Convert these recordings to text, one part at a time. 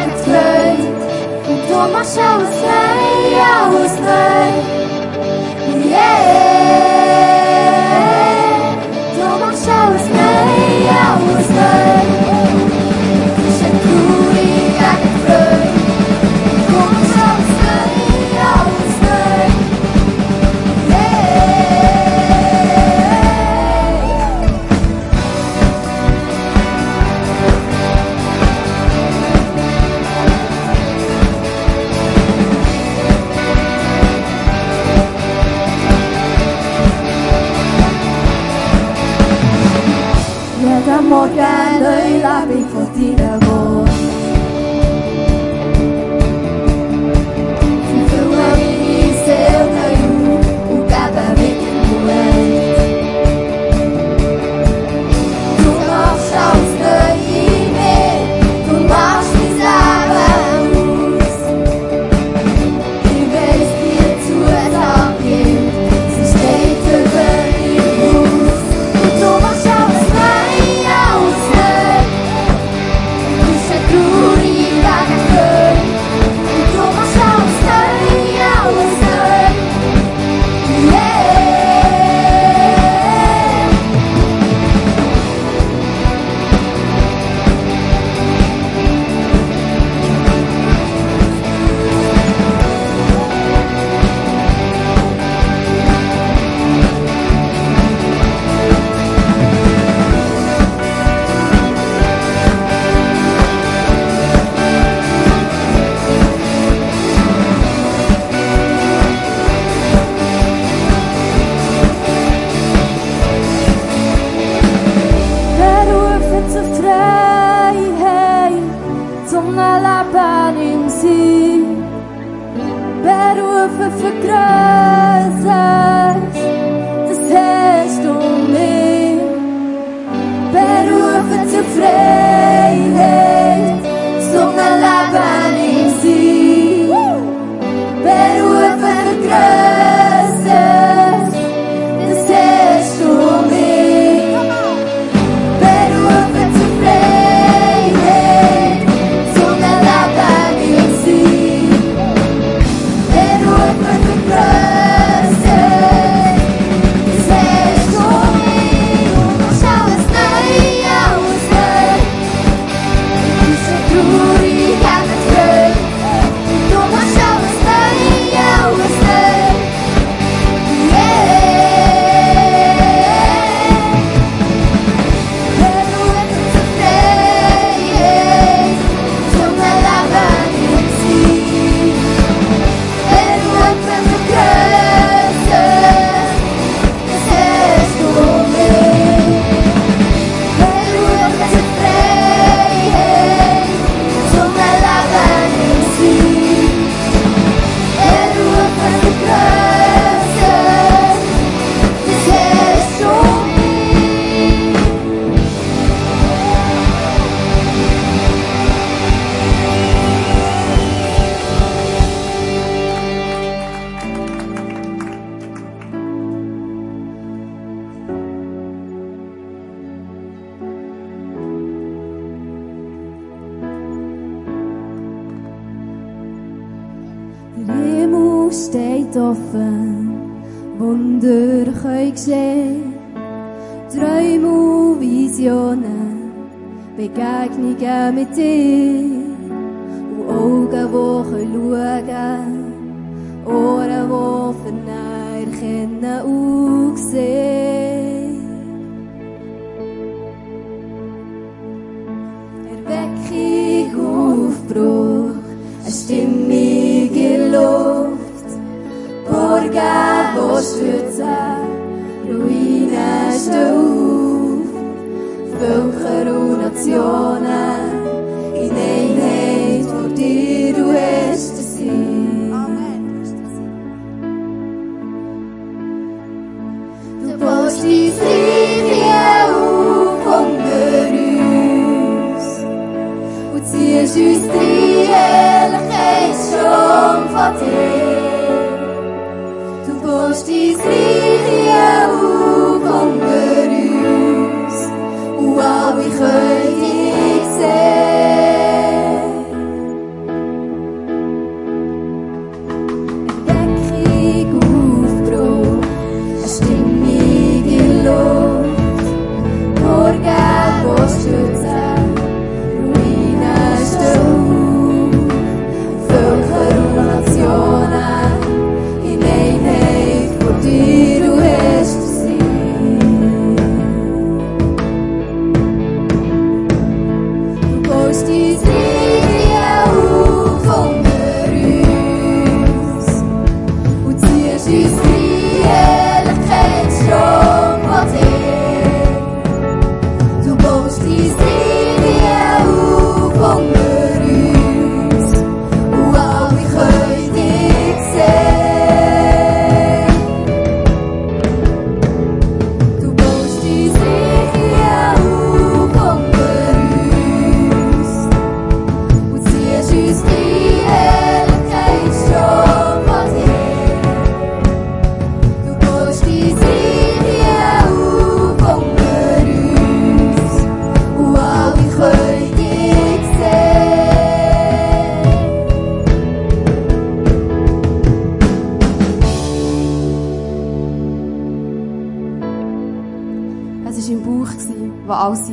atklāj, un to mašā uzklāj, jau uzklāj. and I love it for dinner. encontrar. durch euch geschehen. Träume und Visionen, Begegnungen mit dir. Und Augen, die schauen Ohren, die vernähren können und sehen. Du baust dein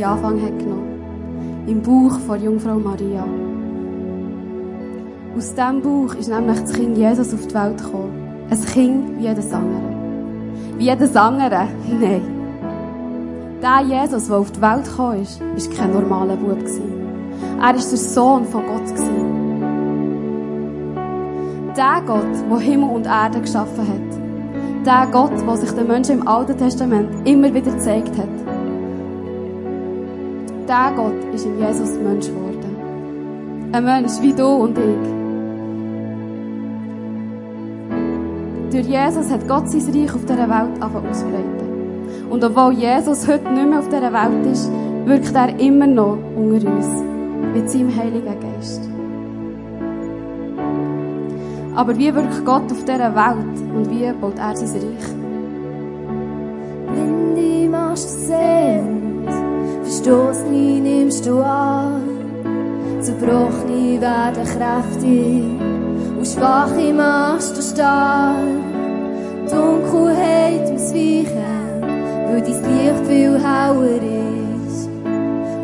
Anfang hat genommen. Im Bauch von Jungfrau Maria. Aus diesem Bauch ist nämlich das Kind Jesus auf die Welt gekommen. Ein Kind wie jedes andere. Wie jedes andere? Nein. Der Jesus, der auf die Welt gekommen ist, war kein normaler Bub. Er war der Sohn von Gott. Der Gott, der Himmel und Erde geschaffen hat. Der Gott, der sich den Menschen im Alten Testament immer wieder gezeigt hat. Der Gott ist in Jesus Mensch geworden. Ein Mensch wie du und ich. Durch Jesus hat Gott sein Reich auf dieser Welt auszubreiten. Und obwohl Jesus heute nicht mehr auf dieser Welt ist, wirkt er immer noch unter uns. Mit seinem Heiligen Geist. Aber wie wirkt Gott auf dieser Welt und wie baut er sein Reich? Blinde machst du sehend, Verstoßene nimmst du an, Zerbrochene werden kräftig und Schwache machst du stark. Dunkelheit muss weichen, weil dein Licht viel heller ist.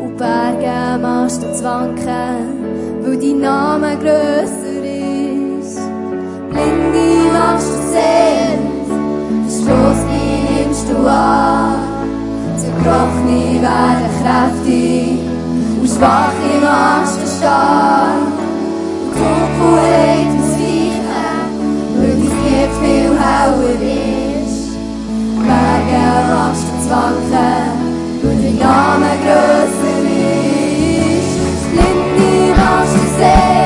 Und Berge machst du zu wanken, weil dein Name grösser ist. Blinde machst du sehend, Verstoßene nimmst du an, Zerbrochene werden kräftig und Schwache machst du stark. Und Dunkelheit muss weichen, weil dein Licht viel heller ist. Berge machst du zu wanken, weil dein Name grösser ist. Blinde machst du sehen,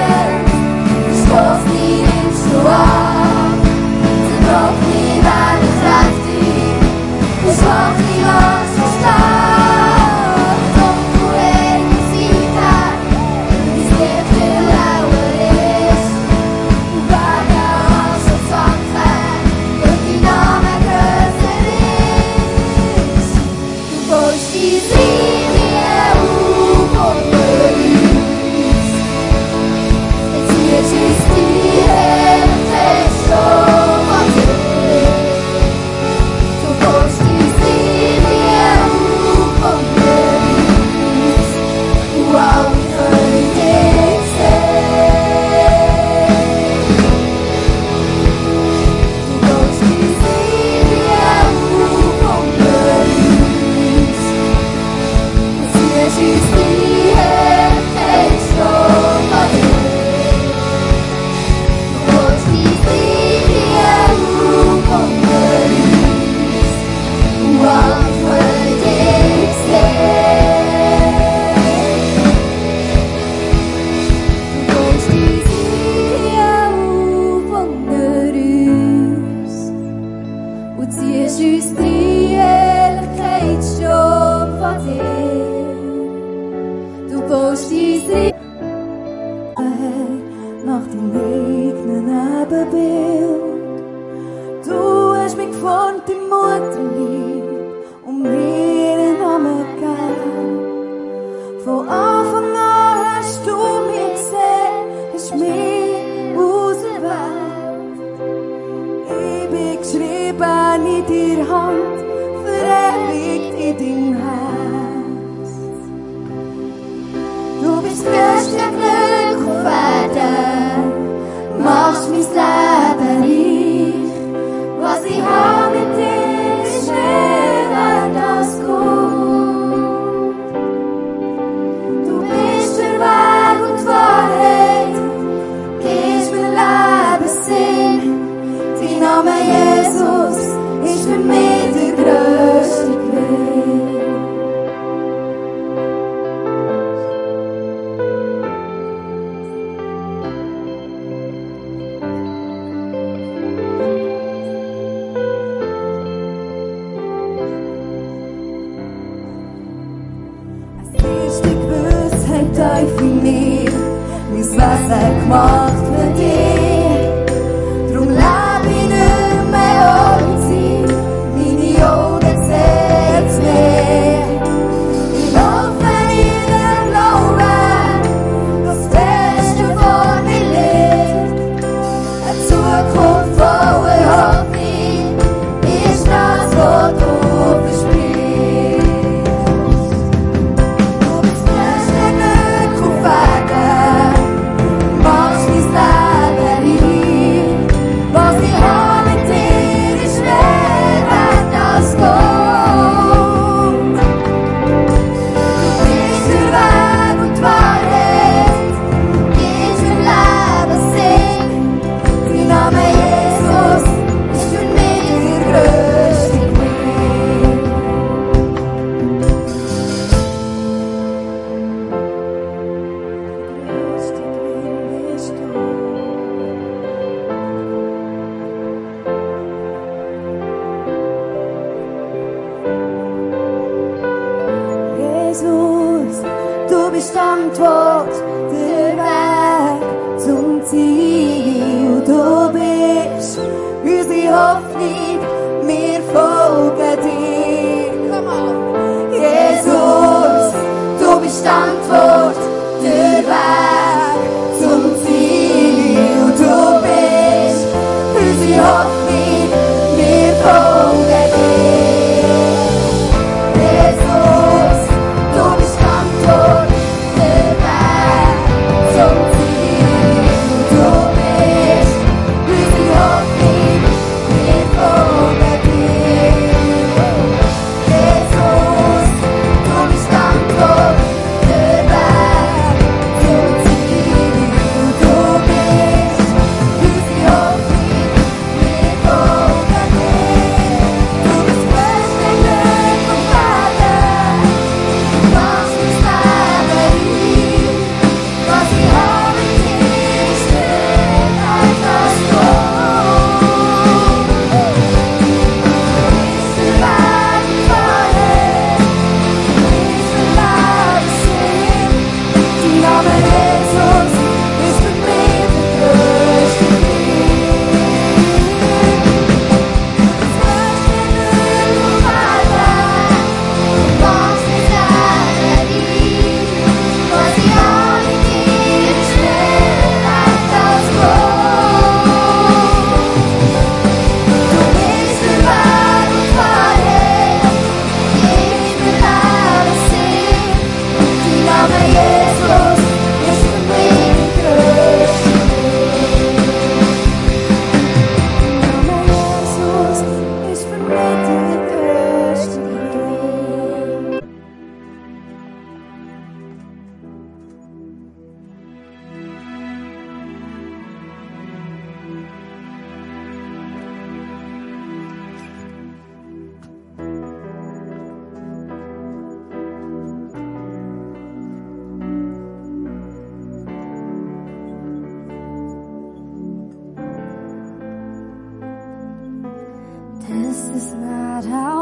It's not how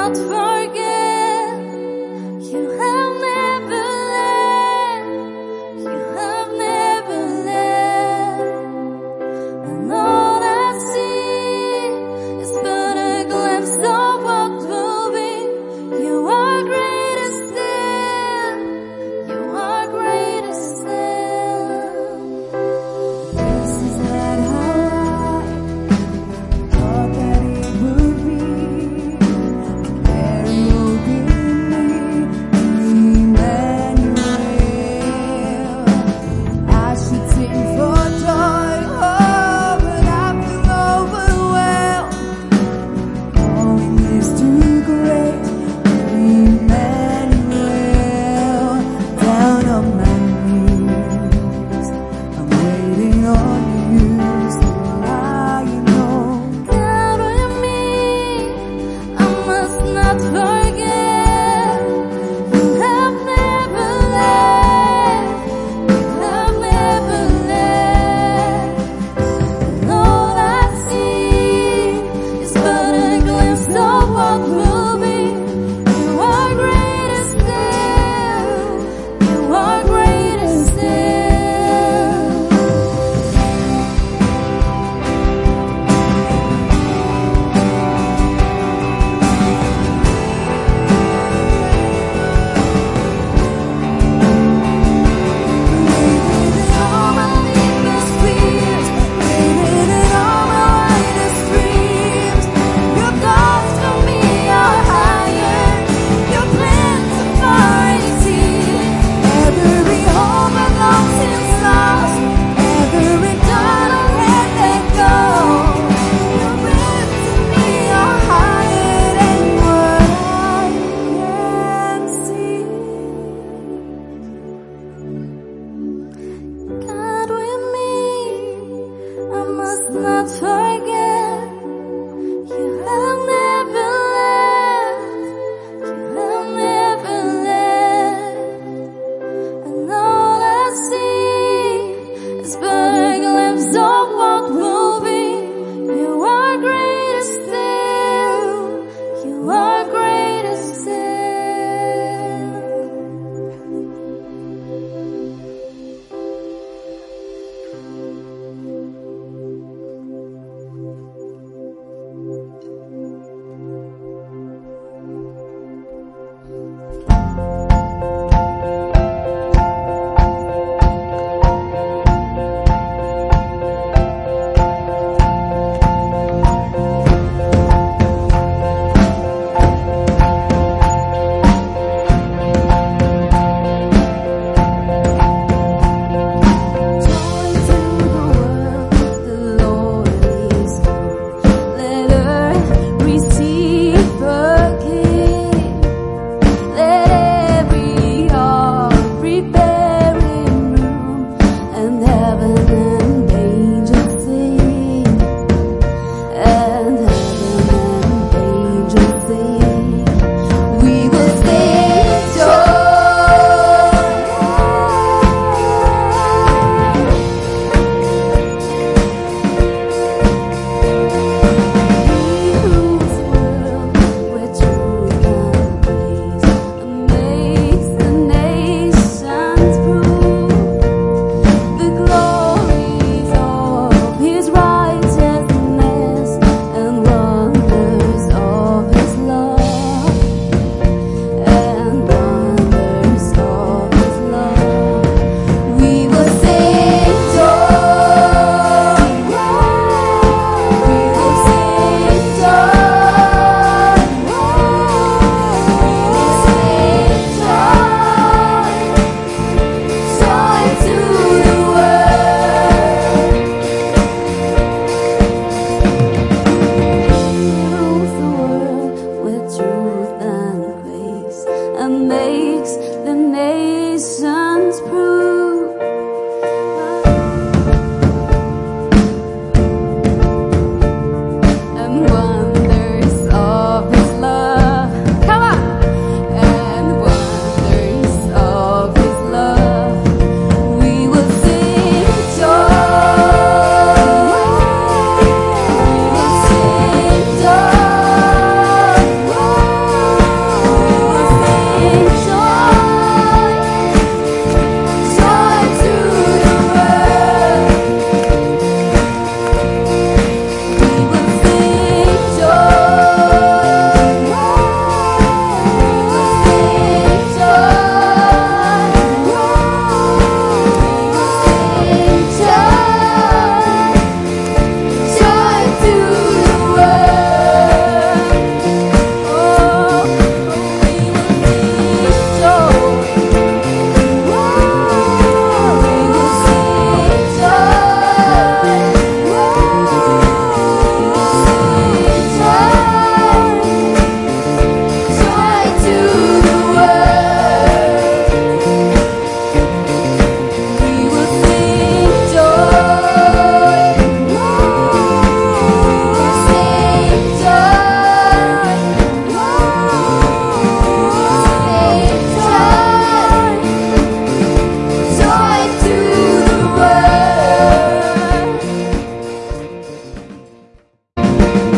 not forget.